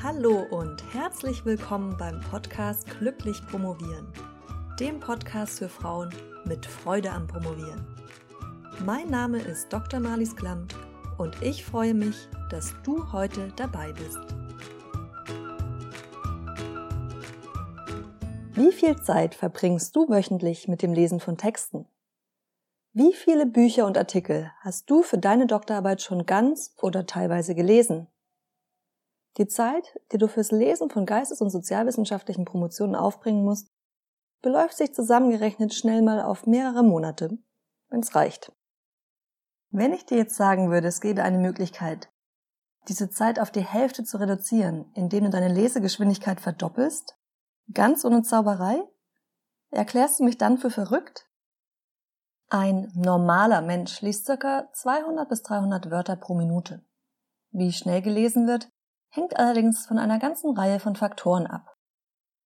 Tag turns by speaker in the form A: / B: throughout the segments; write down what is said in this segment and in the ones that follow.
A: Hallo und herzlich willkommen beim Podcast Glücklich Promovieren, dem Podcast für Frauen mit Freude am Promovieren. Mein Name ist Dr. Marlies Klamt und ich freue mich, dass du heute dabei bist. Wie viel Zeit verbringst du wöchentlich mit dem Lesen von Texten? Wie viele Bücher und Artikel hast du für deine Doktorarbeit schon ganz oder teilweise gelesen? Die Zeit, die du fürs Lesen von geistes- und sozialwissenschaftlichen Promotionen aufbringen musst, beläuft sich zusammengerechnet schnell mal auf mehrere Monate, wenn's reicht. Wenn ich dir jetzt sagen würde, es gäbe eine Möglichkeit, diese Zeit auf die Hälfte zu reduzieren, indem du deine Lesegeschwindigkeit verdoppelst, ganz ohne Zauberei, erklärst du mich dann für verrückt? Ein normaler Mensch liest ca. 200 bis 300 Wörter pro Minute. Wie schnell gelesen wird, hängt allerdings von einer ganzen Reihe von Faktoren ab.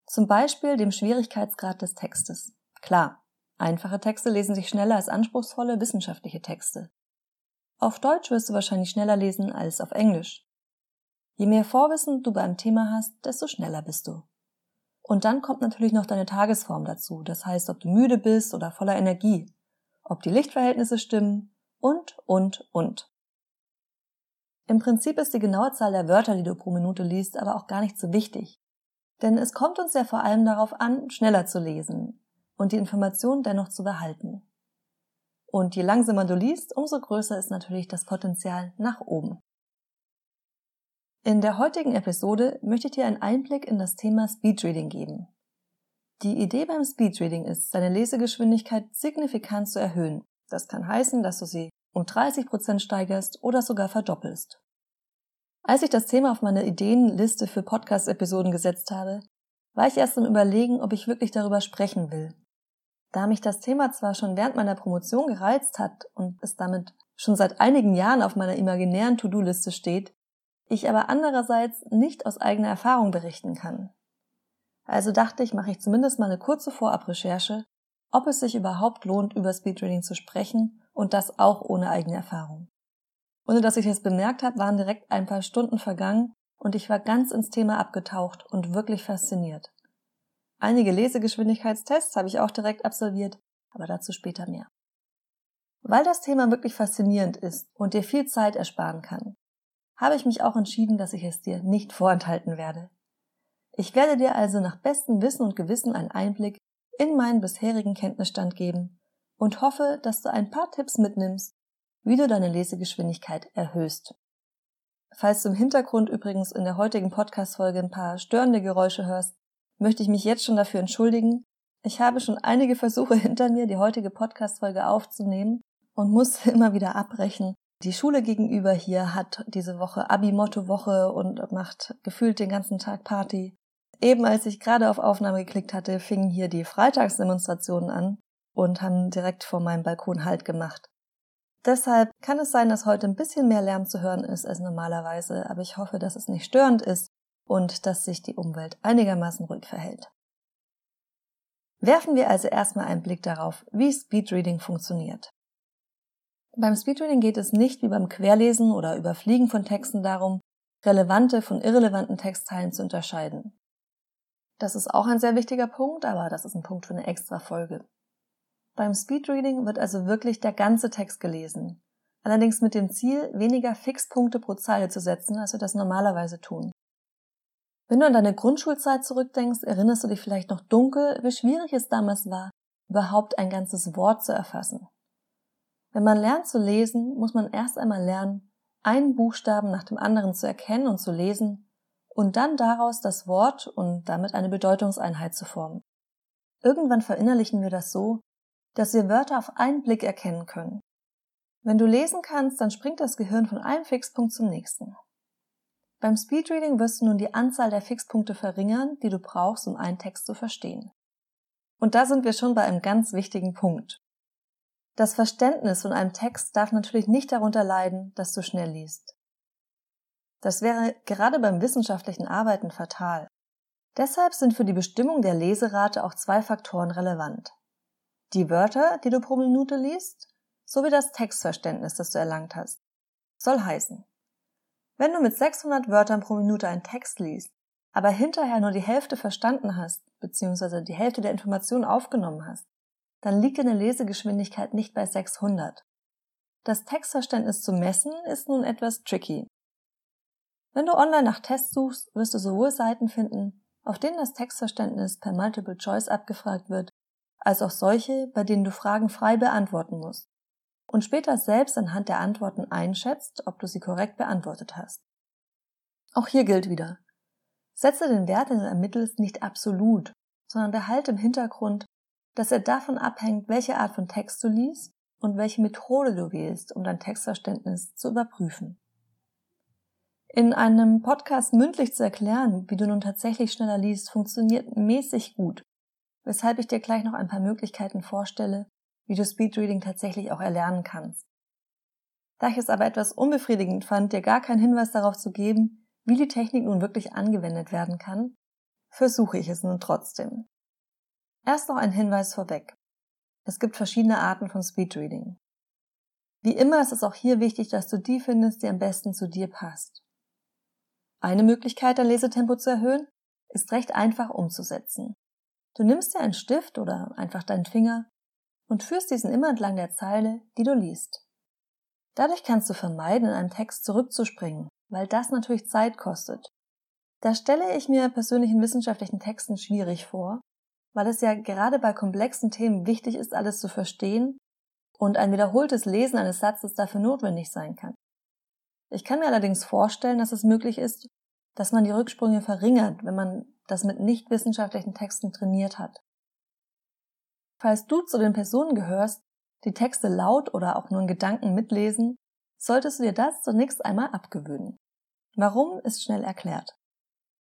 A: Zum Beispiel dem Schwierigkeitsgrad des Textes. Klar, einfache Texte lesen sich schneller als anspruchsvolle wissenschaftliche Texte. Auf Deutsch wirst du wahrscheinlich schneller lesen als auf Englisch. Je mehr Vorwissen du beim Thema hast, desto schneller bist du. Und dann kommt natürlich noch deine Tagesform dazu, das heißt, ob du müde bist oder voller Energie, ob die Lichtverhältnisse stimmen und, und, und. Im Prinzip ist die genaue Zahl der Wörter, die du pro Minute liest, aber auch gar nicht so wichtig. Denn es kommt uns ja vor allem darauf an, schneller zu lesen und die Information dennoch zu behalten. Und je langsamer du liest, umso größer ist natürlich das Potenzial nach oben. In der heutigen Episode möchte ich dir einen Einblick in das Thema Speedreading geben. Die Idee beim Speedreading ist, deine Lesegeschwindigkeit signifikant zu erhöhen. Das kann heißen, dass du sie um 30 Prozent steigerst oder sogar verdoppelst. Als ich das Thema auf meine Ideenliste für Podcast-Episoden gesetzt habe, war ich erst im Überlegen, ob ich wirklich darüber sprechen will. Da mich das Thema zwar schon während meiner Promotion gereizt hat und es damit schon seit einigen Jahren auf meiner imaginären To-Do-Liste steht, ich aber andererseits nicht aus eigener Erfahrung berichten kann. Also dachte ich, mache ich zumindest mal eine kurze Vorabrecherche, ob es sich überhaupt lohnt, über Speedreading zu sprechen und das auch ohne eigene Erfahrung. Ohne dass ich es bemerkt habe, waren direkt ein paar Stunden vergangen und ich war ganz ins Thema abgetaucht und wirklich fasziniert. Einige Lesegeschwindigkeitstests habe ich auch direkt absolviert, aber dazu später mehr. Weil das Thema wirklich faszinierend ist und dir viel Zeit ersparen kann, habe ich mich auch entschieden, dass ich es dir nicht vorenthalten werde. Ich werde dir also nach bestem Wissen und Gewissen einen Einblick in meinen bisherigen Kenntnisstand geben und hoffe, dass du ein paar Tipps mitnimmst, wie du deine Lesegeschwindigkeit erhöhst. Falls du im Hintergrund übrigens in der heutigen Podcast-Folge ein paar störende Geräusche hörst, möchte ich mich jetzt schon dafür entschuldigen. Ich habe schon einige Versuche hinter mir, die heutige Podcast-Folge aufzunehmen und muss immer wieder abbrechen. Die Schule gegenüber hier hat diese Woche Abi-Motto-Woche und macht gefühlt den ganzen Tag Party. Eben als ich gerade auf Aufnahme geklickt hatte, fingen hier die Freitagsdemonstrationen an und haben direkt vor meinem Balkon Halt gemacht. Deshalb kann es sein, dass heute ein bisschen mehr Lärm zu hören ist als normalerweise, aber ich hoffe, dass es nicht störend ist und dass sich die Umwelt einigermaßen ruhig verhält. Werfen wir also erstmal einen Blick darauf, wie Speedreading funktioniert. Beim Speedreading geht es nicht wie beim Querlesen oder Überfliegen von Texten darum, relevante von irrelevanten Textteilen zu unterscheiden. Das ist auch ein sehr wichtiger Punkt, aber das ist ein Punkt für eine extra Folge. Beim Speedreading wird also wirklich der ganze Text gelesen. Allerdings mit dem Ziel, weniger Fixpunkte pro Zeile zu setzen, als wir das normalerweise tun. Wenn du an deine Grundschulzeit zurückdenkst, erinnerst du dich vielleicht noch dunkel, wie schwierig es damals war, überhaupt ein ganzes Wort zu erfassen. Wenn man lernt zu lesen, muss man erst einmal lernen, einen Buchstaben nach dem anderen zu erkennen und zu lesen und dann daraus das Wort und damit eine Bedeutungseinheit zu formen. Irgendwann verinnerlichen wir das so, dass wir Wörter auf einen Blick erkennen können. Wenn du lesen kannst, dann springt das Gehirn von einem Fixpunkt zum nächsten. Beim Speedreading wirst du nun die Anzahl der Fixpunkte verringern, die du brauchst, um einen Text zu verstehen. Und da sind wir schon bei einem ganz wichtigen Punkt. Das Verständnis von einem Text darf natürlich nicht darunter leiden, dass du schnell liest. Das wäre gerade beim wissenschaftlichen Arbeiten fatal. Deshalb sind für die Bestimmung der Leserate auch zwei Faktoren relevant die Wörter, die du pro Minute liest, sowie das Textverständnis, das du erlangt hast. Soll heißen, Wenn du mit 600 Wörtern pro Minute einen Text liest, aber hinterher nur die Hälfte verstanden hast, beziehungsweise die Hälfte der Informationen aufgenommen hast, dann liegt deine Lesegeschwindigkeit nicht bei 600. Das Textverständnis zu messen ist nun etwas tricky. Wenn du online nach Tests suchst, wirst du sowohl Seiten finden, auf denen das Textverständnis per Multiple Choice abgefragt wird, als auch solche, bei denen du Fragen frei beantworten musst und später selbst anhand der Antworten einschätzt, ob du sie korrekt beantwortet hast. Auch hier gilt wieder, setze den Wert, den du ermittelst, nicht absolut, sondern behalte im Hintergrund, dass er davon abhängt, welche Art von Text du liest und welche Methode du wählst, um dein Textverständnis zu überprüfen. In einem Podcast mündlich zu erklären, wie du nun tatsächlich schneller liest, funktioniert mäßig gut, weshalb ich dir gleich noch ein paar Möglichkeiten vorstelle, wie du Speedreading tatsächlich auch erlernen kannst. Da ich es aber etwas unbefriedigend fand, dir gar keinen Hinweis darauf zu geben, wie die Technik nun wirklich angewendet werden kann, versuche ich es nun trotzdem. Erst noch ein Hinweis vorweg. Es gibt verschiedene Arten von Speedreading. Wie immer ist es auch hier wichtig, dass du die findest, die am besten zu dir passt. Eine Möglichkeit, dein Lesetempo zu erhöhen, ist recht einfach umzusetzen. Du nimmst dir einen Stift oder einfach deinen Finger und führst diesen immer entlang der Zeile, die du liest. Dadurch kannst du vermeiden, in einem Text zurückzuspringen, weil das natürlich Zeit kostet. Da stelle ich mir persönlich in wissenschaftlichen Texten schwierig vor, weil es ja gerade bei komplexen Themen wichtig ist, alles zu verstehen und ein wiederholtes Lesen eines Satzes dafür notwendig sein kann. Ich kann mir allerdings vorstellen, dass es möglich ist, dass man die Rücksprünge verringert, wenn man das mit nicht wissenschaftlichen Texten trainiert hat. Falls du zu den Personen gehörst, die Texte laut oder auch nur in Gedanken mitlesen, solltest du dir das zunächst einmal abgewöhnen. Warum ist schnell erklärt.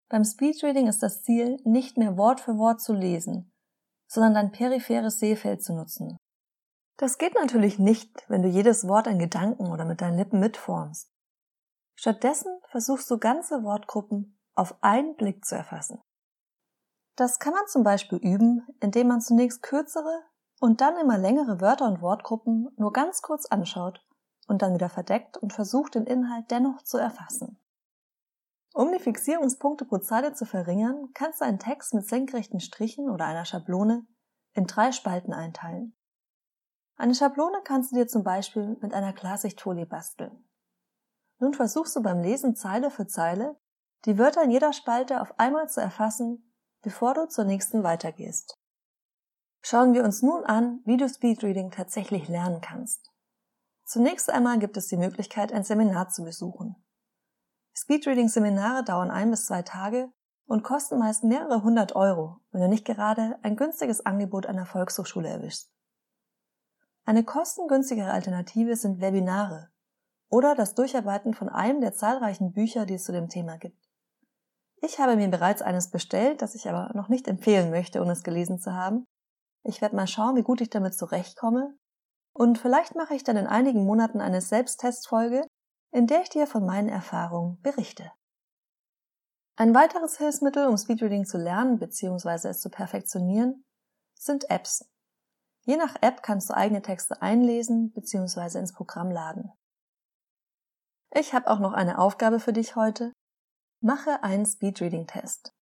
A: Beim Speedreading ist das Ziel, nicht mehr Wort für Wort zu lesen, sondern dein peripheres Sehfeld zu nutzen. Das geht natürlich nicht, wenn du jedes Wort in Gedanken oder mit deinen Lippen mitformst. Stattdessen versuchst du ganze Wortgruppen auf einen Blick zu erfassen. Das kann man zum Beispiel üben, indem man zunächst kürzere und dann immer längere Wörter und Wortgruppen nur ganz kurz anschaut und dann wieder verdeckt und versucht, den Inhalt dennoch zu erfassen. Um die Fixierungspunkte pro Zeile zu verringern, kannst du einen Text mit senkrechten Strichen oder einer Schablone in drei Spalten einteilen. Eine Schablone kannst du dir zum Beispiel mit einer Klarsichtfolie basteln. Nun versuchst du beim Lesen Zeile für Zeile, die Wörter in jeder Spalte auf einmal zu erfassen bevor du zur nächsten weitergehst. Schauen wir uns nun an, wie du Speedreading tatsächlich lernen kannst. Zunächst einmal gibt es die Möglichkeit, ein Seminar zu besuchen. Speedreading-Seminare dauern ein bis zwei Tage und kosten meist mehrere hundert Euro, wenn du nicht gerade ein günstiges Angebot einer Volkshochschule erwischst. Eine kostengünstigere Alternative sind Webinare oder das Durcharbeiten von einem der zahlreichen Bücher, die es zu dem Thema gibt. Ich habe mir bereits eines bestellt, das ich aber noch nicht empfehlen möchte, ohne es gelesen zu haben. Ich werde mal schauen, wie gut ich damit zurechtkomme. Und vielleicht mache ich dann in einigen Monaten eine Selbsttestfolge, in der ich dir von meinen Erfahrungen berichte. Ein weiteres Hilfsmittel, um Speedreading zu lernen bzw. es zu perfektionieren, sind Apps. Je nach App kannst du eigene Texte einlesen bzw. ins Programm laden. Ich habe auch noch eine Aufgabe für dich heute. Mache einen Speedreading-Test.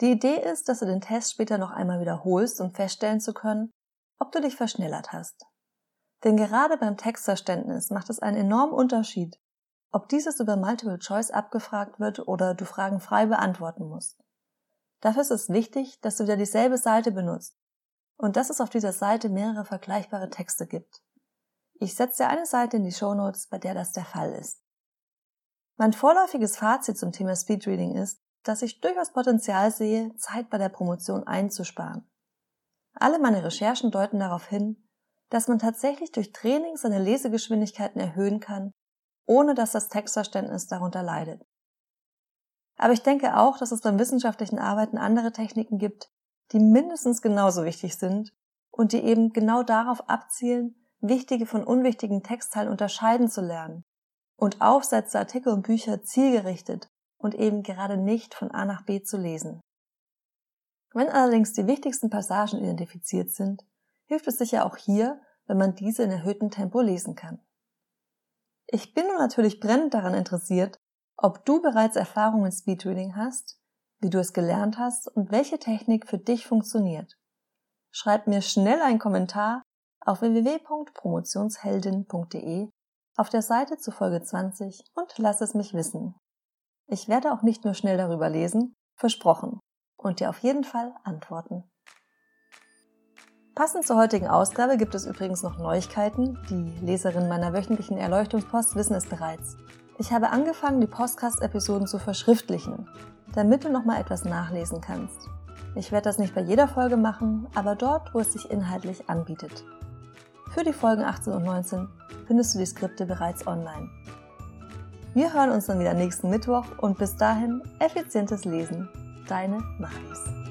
A: Die Idee ist, dass du den Test später noch einmal wiederholst, um feststellen zu können, ob du dich verschnellert hast. Denn gerade beim Textverständnis macht es einen enormen Unterschied, ob dieses über Multiple Choice abgefragt wird oder du Fragen frei beantworten musst. Dafür ist es wichtig, dass du wieder dieselbe Seite benutzt und dass es auf dieser Seite mehrere vergleichbare Texte gibt. Ich setze dir eine Seite in die Show Notes, bei der das der Fall ist. Mein vorläufiges Fazit zum Thema Speedreading ist, dass ich durchaus Potenzial sehe, Zeit bei der Promotion einzusparen. Alle meine Recherchen deuten darauf hin, dass man tatsächlich durch Training seine Lesegeschwindigkeiten erhöhen kann, ohne dass das Textverständnis darunter leidet. Aber ich denke auch, dass es beim wissenschaftlichen Arbeiten andere Techniken gibt, die mindestens genauso wichtig sind und die eben genau darauf abzielen, wichtige von unwichtigen Textteilen unterscheiden zu lernen und Aufsätze, Artikel und Bücher zielgerichtet und eben gerade nicht von A nach B zu lesen. Wenn allerdings die wichtigsten Passagen identifiziert sind, hilft es sicher auch hier, wenn man diese in erhöhtem Tempo lesen kann. Ich bin nun natürlich brennend daran interessiert, ob du bereits Erfahrung in Speedreading hast, wie du es gelernt hast und welche Technik für dich funktioniert. Schreib mir schnell einen Kommentar auf www.promotionsheldin.de auf der Seite zu Folge 20 und lass es mich wissen. Ich werde auch nicht nur schnell darüber lesen, versprochen, und dir auf jeden Fall antworten. Passend zur heutigen Ausgabe gibt es übrigens noch Neuigkeiten. Die Leserinnen meiner wöchentlichen Erleuchtungspost wissen es bereits. Ich habe angefangen, die Podcast-Episoden zu verschriftlichen, damit du nochmal etwas nachlesen kannst. Ich werde das nicht bei jeder Folge machen, aber dort, wo es sich inhaltlich anbietet. Für die Folgen 18 und 19 findest du die Skripte bereits online. Wir hören uns dann wieder nächsten Mittwoch und bis dahin effizientes Lesen. Deine Maris.